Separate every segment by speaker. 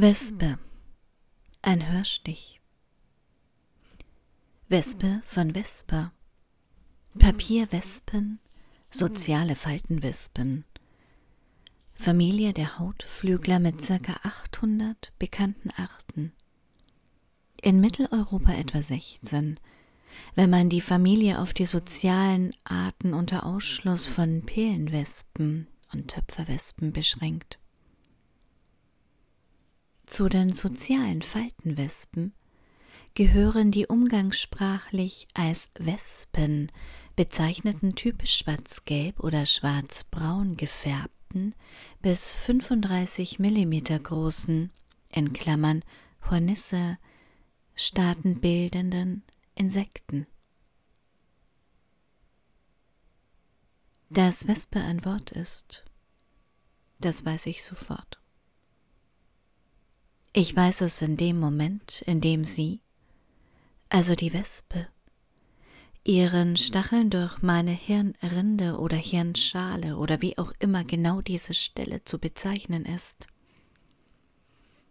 Speaker 1: Wespe. Ein Hörstich. Wespe von Vespa. Papierwespen, soziale Faltenwespen. Familie der Hautflügler mit ca. 800 bekannten Arten. In Mitteleuropa etwa 16, wenn man die Familie auf die sozialen Arten unter Ausschluss von Pelenwespen und Töpferwespen beschränkt. Zu den sozialen Faltenwespen gehören die umgangssprachlich als Wespen bezeichneten typisch schwarz-gelb oder schwarz-braun gefärbten bis 35 mm großen, in Klammern Hornisse, staatenbildenden Insekten. Dass Wespe ein Wort ist, das weiß ich sofort. Ich weiß es in dem Moment, in dem sie, also die Wespe, ihren Stacheln durch meine Hirnrinde oder Hirnschale oder wie auch immer genau diese Stelle zu bezeichnen ist.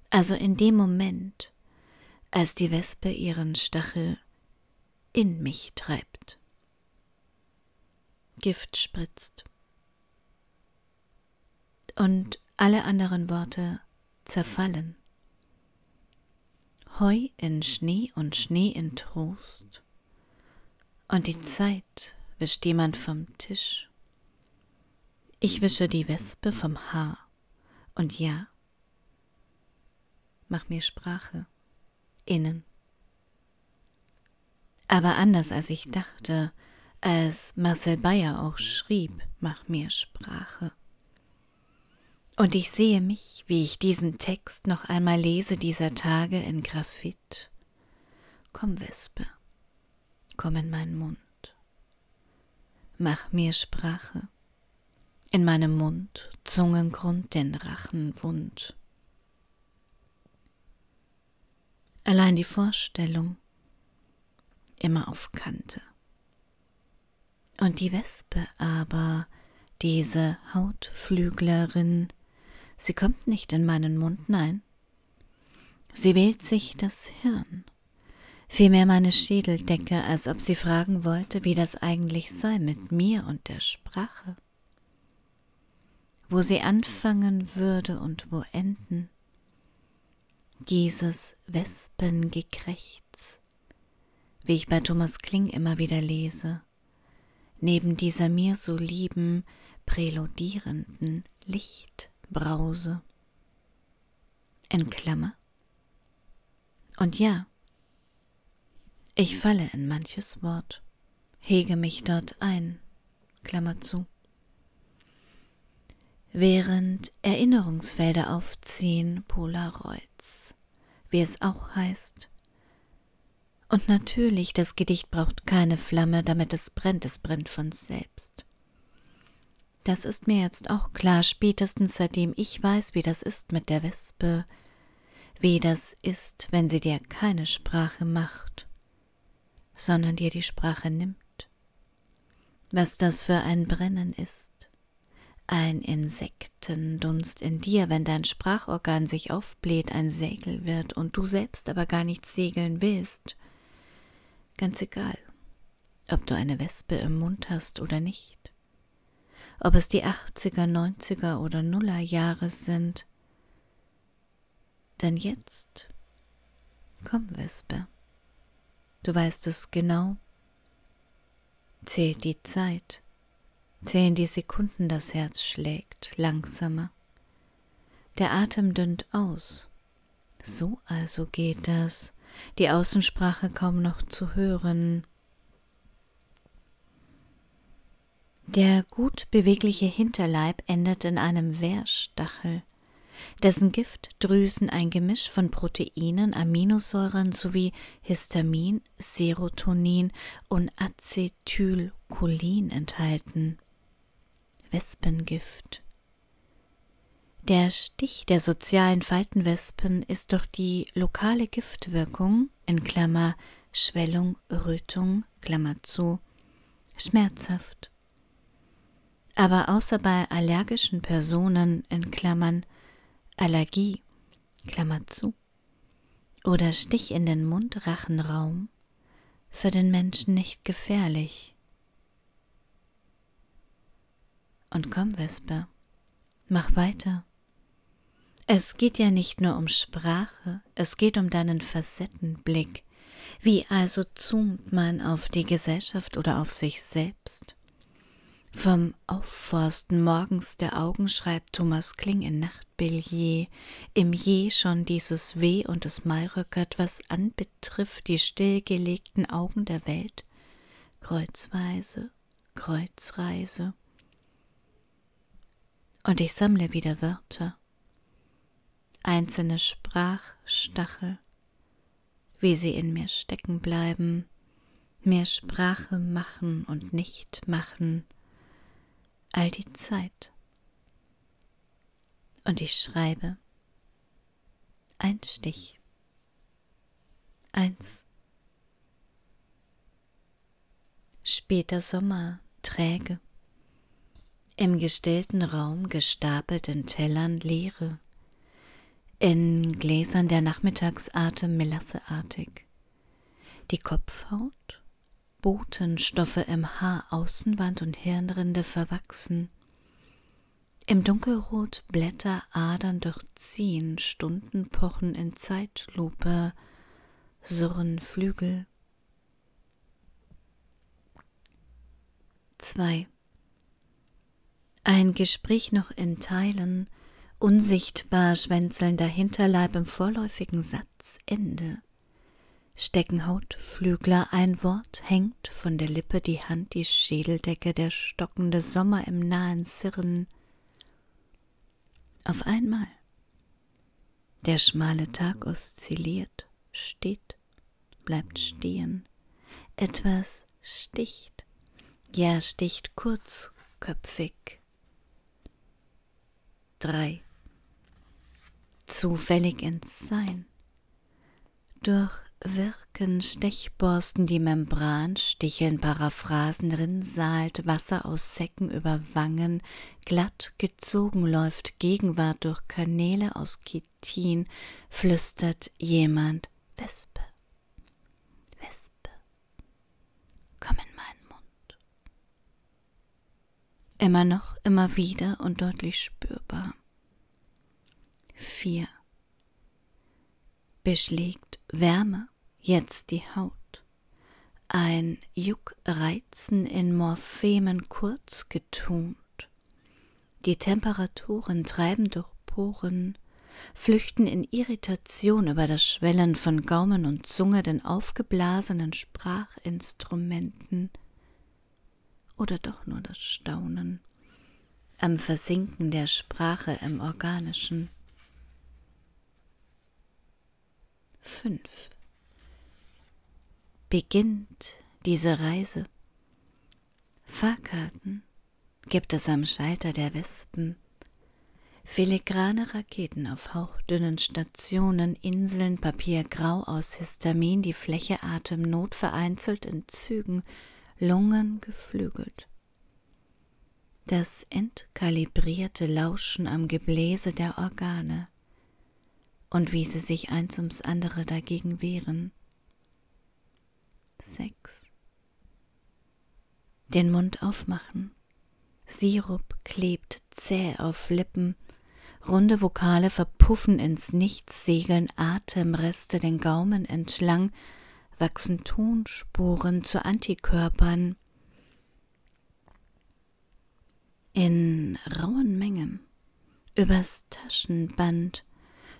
Speaker 1: Also in dem Moment, als die Wespe ihren Stachel in mich treibt. Gift spritzt. Und alle anderen Worte zerfallen. Heu in Schnee und Schnee in Trost. Und die Zeit wischt jemand vom Tisch. Ich wische die Wespe vom Haar. Und ja, mach mir Sprache. Innen. Aber anders als ich dachte, als Marcel Bayer auch schrieb, mach mir Sprache. Und ich sehe mich, wie ich diesen Text noch einmal lese dieser Tage in Graphit. Komm, Wespe, komm in meinen Mund. Mach mir Sprache. In meinem Mund, Zungengrund, den Rachen wund. Allein die Vorstellung, immer auf Kante. Und die Wespe aber, diese Hautflüglerin, Sie kommt nicht in meinen Mund, nein. Sie wählt sich das Hirn, vielmehr meine Schädeldecke, als ob sie fragen wollte, wie das eigentlich sei mit mir und der Sprache. Wo sie anfangen würde und wo enden. Dieses Wespengekrächz, wie ich bei Thomas Kling immer wieder lese, neben dieser mir so lieben, präludierenden Licht. Brause. In Klammer. Und ja, ich falle in manches Wort, hege mich dort ein, Klammer zu. Während Erinnerungsfelder aufziehen, Polaroids, wie es auch heißt. Und natürlich, das Gedicht braucht keine Flamme, damit es brennt, es brennt von selbst. Das ist mir jetzt auch klar, spätestens seitdem ich weiß, wie das ist mit der Wespe, wie das ist, wenn sie dir keine Sprache macht, sondern dir die Sprache nimmt. Was das für ein Brennen ist, ein Insektendunst in dir, wenn dein Sprachorgan sich aufbläht, ein Segel wird und du selbst aber gar nicht segeln willst. Ganz egal, ob du eine Wespe im Mund hast oder nicht ob es die 80er, 90er oder Nuller Jahre sind. Denn jetzt, komm, Wespe, du weißt es genau, zählt die Zeit, zählen die Sekunden, das Herz schlägt langsamer, der Atem dünnt aus, so also geht das, die Außensprache kaum noch zu hören, Der gut bewegliche Hinterleib endet in einem Wehrstachel, dessen Giftdrüsen ein Gemisch von Proteinen, Aminosäuren sowie Histamin, Serotonin und Acetylcholin enthalten. Wespengift. Der Stich der sozialen Faltenwespen ist durch die lokale Giftwirkung in Klammer Schwellung, Rötung, Klammer zu, schmerzhaft aber außer bei allergischen Personen in Klammern Allergie, Klammer zu, oder Stich in den Mundrachenraum für den Menschen nicht gefährlich. Und komm, Wespe, mach weiter. Es geht ja nicht nur um Sprache, es geht um deinen Facettenblick. Wie also zoomt man auf die Gesellschaft oder auf sich selbst? Vom Aufforsten morgens der Augen schreibt Thomas Kling in Nachtbillet, im Je schon dieses Weh und es Mairöckert, was anbetrifft die stillgelegten Augen der Welt, kreuzweise, Kreuzreise. Und ich sammle wieder Wörter, einzelne Sprachstachel, wie sie in mir stecken bleiben, mir Sprache machen und nicht machen, all die Zeit. Und ich schreibe ein Stich, eins. Später Sommer, träge, im gestellten Raum gestapelt in Tellern Leere, in Gläsern der Nachmittagsatem melasseartig. Die Kopfhaut Botenstoffe im Haar Außenwand und Hirnrinde verwachsen. Im Dunkelrot Blätter Adern durchziehen, Stunden pochen in Zeitlupe, surren Flügel. 2. Ein Gespräch noch in Teilen, unsichtbar schwänzelnder Hinterleib im vorläufigen Satz Ende stecken Hautflügler, ein Wort hängt von der Lippe, die Hand, die Schädeldecke, der stockende Sommer im nahen Sirren. Auf einmal. Der schmale Tag oszilliert, steht, bleibt stehen. Etwas sticht, ja sticht kurzköpfig. Drei. Zufällig ins Sein. Durch wirken Stechborsten die Membran, sticheln Paraphrasen, Rinnsalt, Wasser aus Säcken über Wangen, glatt gezogen läuft Gegenwart durch Kanäle aus Chitin, flüstert jemand Wespe, Wespe, komm in meinen Mund. Immer noch, immer wieder und deutlich spürbar. Vier beschlägt Wärme jetzt die Haut. Ein Juckreizen in Morphemen kurz getunt. Die Temperaturen treiben durch Poren, flüchten in Irritation über das Schwellen von Gaumen und Zunge den aufgeblasenen Sprachinstrumenten oder doch nur das Staunen am Versinken der Sprache im Organischen. 5 beginnt diese Reise. Fahrkarten gibt es am Schalter der Wespen. Filigrane Raketen auf hauchdünnen Stationen, Inseln, Papiergrau aus Histamin, die Fläche Atemnot vereinzelt in Zügen, Lungen geflügelt. Das entkalibrierte Lauschen am Gebläse der Organe und wie sie sich eins ums andere dagegen wehren. Sechs. Den Mund aufmachen. Sirup klebt zäh auf Lippen, runde Vokale verpuffen ins Nichts, segeln Atemreste den Gaumen entlang, wachsen Tonspuren zu Antikörpern. In rauen Mengen übers Taschenband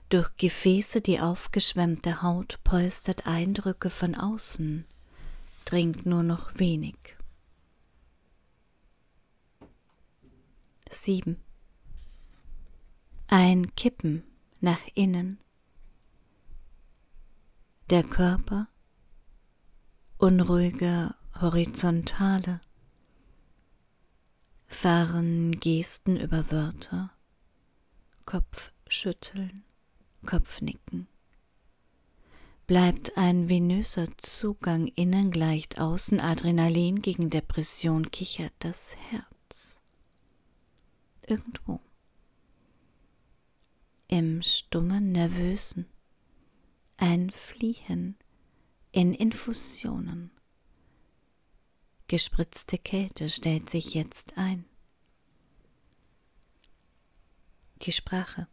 Speaker 1: durch Gefäße die aufgeschwemmte Haut polstert Eindrücke von außen, dringt nur noch wenig. 7. Ein Kippen nach innen. Der Körper, unruhige Horizontale, fahren Gesten über Wörter, Kopf schütteln. Kopfnicken. Bleibt ein venöser Zugang innen, gleicht außen Adrenalin gegen Depression, kichert das Herz. Irgendwo. im stummen Nervösen, ein Fliehen in Infusionen. Gespritzte Kälte stellt sich jetzt ein. Die Sprache